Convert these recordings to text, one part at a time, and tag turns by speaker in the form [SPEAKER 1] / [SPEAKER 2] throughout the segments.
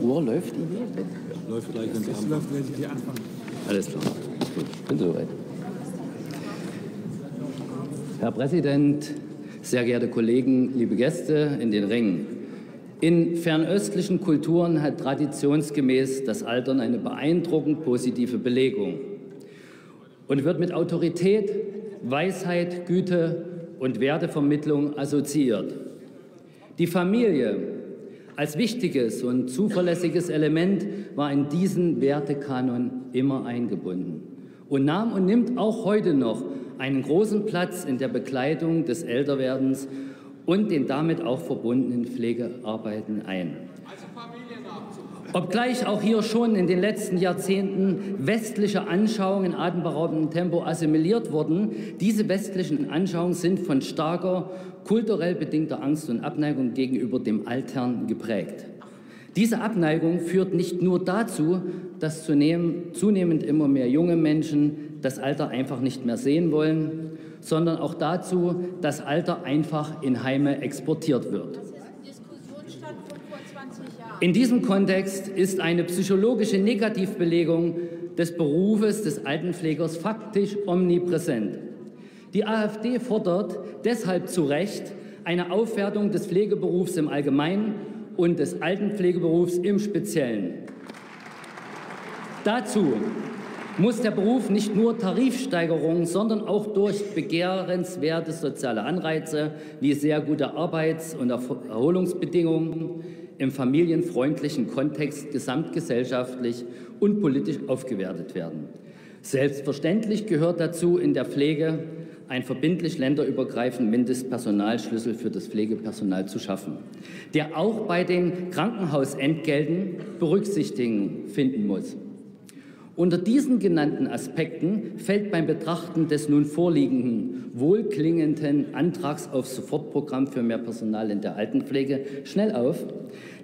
[SPEAKER 1] Uhr läuft die hier?
[SPEAKER 2] Läuft gleich, wenn Sie
[SPEAKER 3] läuft, wenn Sie anfangen.
[SPEAKER 1] Alles klar. Gut, bin soweit. Herr Präsident, sehr geehrte Kollegen, liebe Gäste in den Rängen. In fernöstlichen Kulturen hat traditionsgemäß das Altern eine beeindruckend positive Belegung und wird mit Autorität, Weisheit, Güte und Wertevermittlung assoziiert. Die Familie als wichtiges und zuverlässiges Element war in diesen Wertekanon immer eingebunden und nahm und nimmt auch heute noch einen großen Platz in der Begleitung des Älterwerdens und den damit auch verbundenen Pflegearbeiten ein. Obgleich auch hier schon in den letzten Jahrzehnten westliche Anschauungen in atemberaubendem Tempo assimiliert wurden, diese westlichen Anschauungen sind von starker kulturell bedingter Angst und Abneigung gegenüber dem Altern geprägt. Diese Abneigung führt nicht nur dazu, dass zunehmend immer mehr junge Menschen das Alter einfach nicht mehr sehen wollen, sondern auch dazu, dass Alter einfach in Heime exportiert wird. In diesem Kontext ist eine psychologische Negativbelegung des Berufes des Altenpflegers faktisch omnipräsent. Die AfD fordert deshalb zu Recht eine Aufwertung des Pflegeberufs im Allgemeinen und des Altenpflegeberufs im Speziellen. Dazu muss der Beruf nicht nur Tarifsteigerungen, sondern auch durch begehrenswerte soziale Anreize wie sehr gute Arbeits- und Erholungsbedingungen im familienfreundlichen Kontext gesamtgesellschaftlich und politisch aufgewertet werden. Selbstverständlich gehört dazu in der Pflege ein verbindlich länderübergreifender Mindestpersonalschlüssel für das Pflegepersonal zu schaffen, der auch bei den Krankenhausentgelten Berücksichtigung finden muss. Unter diesen genannten Aspekten fällt beim Betrachten des nun vorliegenden wohlklingenden Antrags auf Sofortprogramm für mehr Personal in der Altenpflege schnell auf,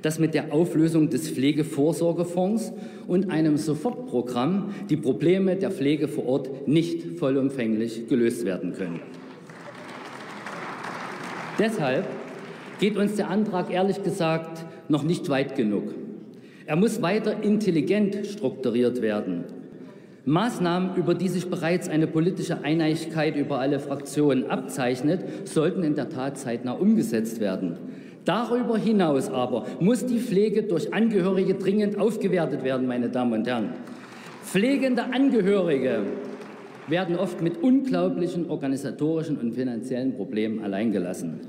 [SPEAKER 1] dass mit der Auflösung des Pflegevorsorgefonds und einem Sofortprogramm die Probleme der Pflege vor Ort nicht vollumfänglich gelöst werden können. Deshalb geht uns der Antrag ehrlich gesagt noch nicht weit genug. Er muss weiter intelligent strukturiert werden. Maßnahmen, über die sich bereits eine politische Einigkeit über alle Fraktionen abzeichnet, sollten in der Tat zeitnah umgesetzt werden. Darüber hinaus aber muss die Pflege durch Angehörige dringend aufgewertet werden, meine Damen und Herren. Pflegende Angehörige werden oft mit unglaublichen organisatorischen und finanziellen Problemen alleingelassen.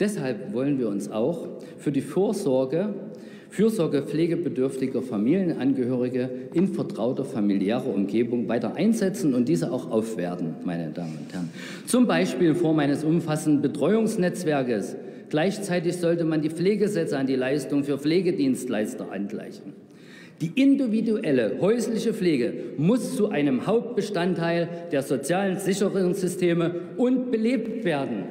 [SPEAKER 1] Deshalb wollen wir uns auch für die Vorsorge Fürsorge pflegebedürftiger Familienangehörige in vertrauter familiärer Umgebung weiter einsetzen und diese auch aufwerten, meine Damen und Herren. Zum Beispiel in Form eines umfassenden Betreuungsnetzwerkes. Gleichzeitig sollte man die Pflegesätze an die Leistung für Pflegedienstleister angleichen. Die individuelle häusliche Pflege muss zu einem Hauptbestandteil der sozialen Sicherungssysteme und belebt werden.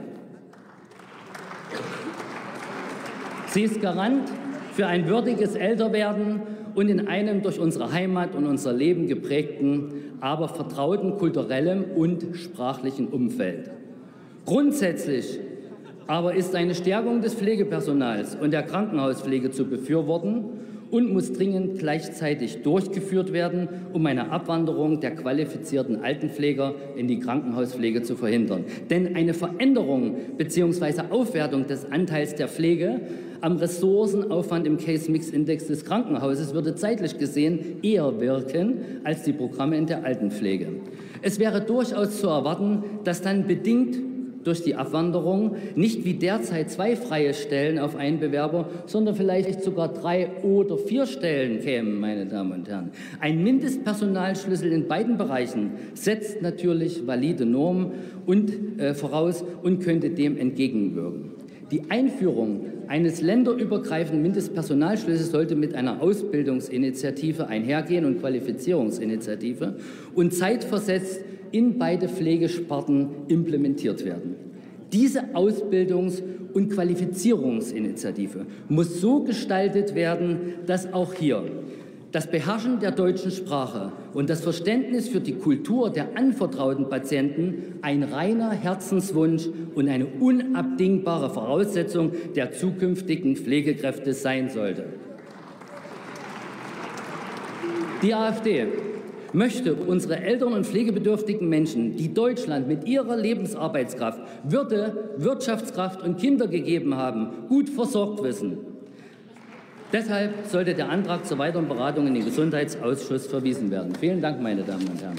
[SPEAKER 1] Sie ist Garant für ein würdiges Älterwerden und in einem durch unsere Heimat und unser Leben geprägten, aber vertrauten kulturellen und sprachlichen Umfeld. Grundsätzlich aber ist eine Stärkung des Pflegepersonals und der Krankenhauspflege zu befürworten und muss dringend gleichzeitig durchgeführt werden, um eine Abwanderung der qualifizierten Altenpfleger in die Krankenhauspflege zu verhindern. Denn eine Veränderung bzw. Aufwertung des Anteils der Pflege am Ressourcenaufwand im Case-Mix-Index des Krankenhauses würde zeitlich gesehen eher wirken als die Programme in der Altenpflege. Es wäre durchaus zu erwarten, dass dann bedingt durch die Abwanderung nicht wie derzeit zwei freie Stellen auf einen Bewerber, sondern vielleicht sogar drei oder vier Stellen kämen, meine Damen und Herren. Ein Mindestpersonalschlüssel in beiden Bereichen setzt natürlich valide Normen und, äh, voraus und könnte dem entgegenwirken. Die Einführung eines länderübergreifenden Mindestpersonalschlüssels sollte mit einer Ausbildungsinitiative einhergehen und Qualifizierungsinitiative und zeitversetzt in beide Pflegesparten implementiert werden. Diese Ausbildungs- und Qualifizierungsinitiative muss so gestaltet werden, dass auch hier das Beherrschen der deutschen Sprache und das Verständnis für die Kultur der anvertrauten Patienten ein reiner Herzenswunsch und eine unabdingbare Voraussetzung der zukünftigen Pflegekräfte sein sollte. Die AfD möchte unsere älteren und pflegebedürftigen Menschen, die Deutschland mit ihrer Lebensarbeitskraft, Würde, Wirtschaftskraft und Kinder gegeben haben, gut versorgt wissen. Deshalb sollte der Antrag zur weiteren Beratung in den Gesundheitsausschuss verwiesen werden. Vielen Dank, meine Damen und Herren.